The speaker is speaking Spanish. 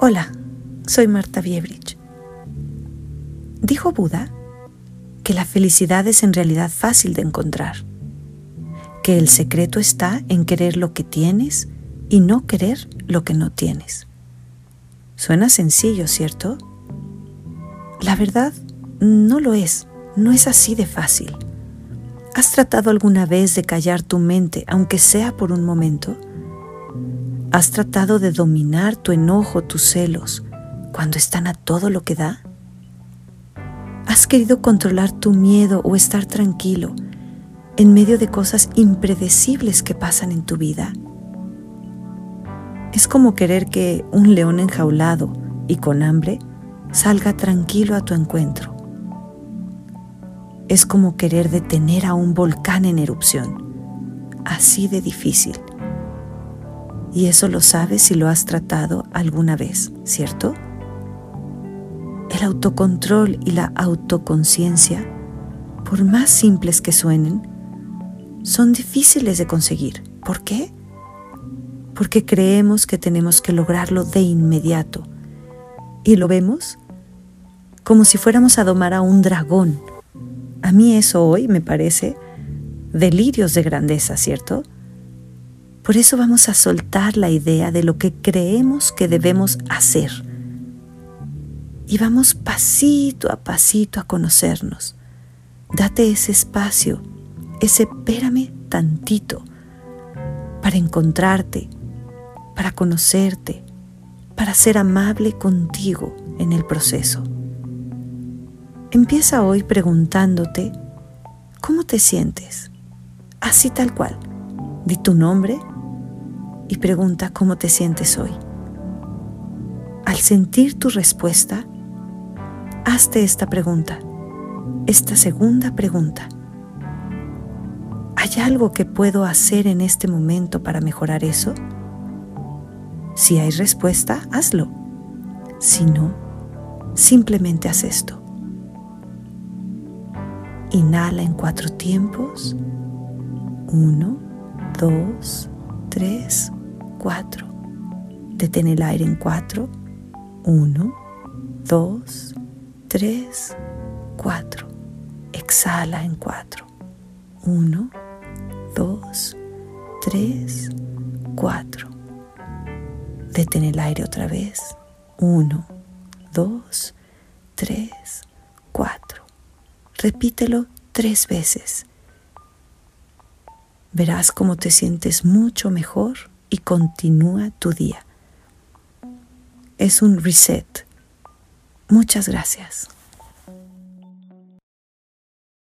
Hola, soy Marta Biebrich. Dijo Buda que la felicidad es en realidad fácil de encontrar, que el secreto está en querer lo que tienes y no querer lo que no tienes. Suena sencillo, ¿cierto? La verdad, no lo es, no es así de fácil. ¿Has tratado alguna vez de callar tu mente, aunque sea por un momento? ¿Has tratado de dominar tu enojo, tus celos, cuando están a todo lo que da? ¿Has querido controlar tu miedo o estar tranquilo en medio de cosas impredecibles que pasan en tu vida? Es como querer que un león enjaulado y con hambre salga tranquilo a tu encuentro. Es como querer detener a un volcán en erupción, así de difícil. Y eso lo sabes si lo has tratado alguna vez, ¿cierto? El autocontrol y la autoconciencia, por más simples que suenen, son difíciles de conseguir. ¿Por qué? Porque creemos que tenemos que lograrlo de inmediato. Y lo vemos como si fuéramos a domar a un dragón. A mí eso hoy me parece delirios de grandeza, ¿cierto? Por eso vamos a soltar la idea de lo que creemos que debemos hacer. Y vamos pasito a pasito a conocernos. Date ese espacio, ese espérame tantito, para encontrarte, para conocerte, para ser amable contigo en el proceso. Empieza hoy preguntándote, ¿cómo te sientes? Así tal cual. Di tu nombre y pregunta cómo te sientes hoy. Al sentir tu respuesta, hazte esta pregunta, esta segunda pregunta. ¿Hay algo que puedo hacer en este momento para mejorar eso? Si hay respuesta, hazlo. Si no, simplemente haz esto. Inhala en cuatro tiempos. Uno, dos, tres, 4. Detén el aire en 4. 1, 2, 3, 4. Exhala en 4. 1, 2, 3, 4. Detén el aire otra vez. 1, 2, 3, 4. Repítelo tres veces. Verás cómo te sientes mucho mejor y continúa tu día. Es un reset. Muchas gracias.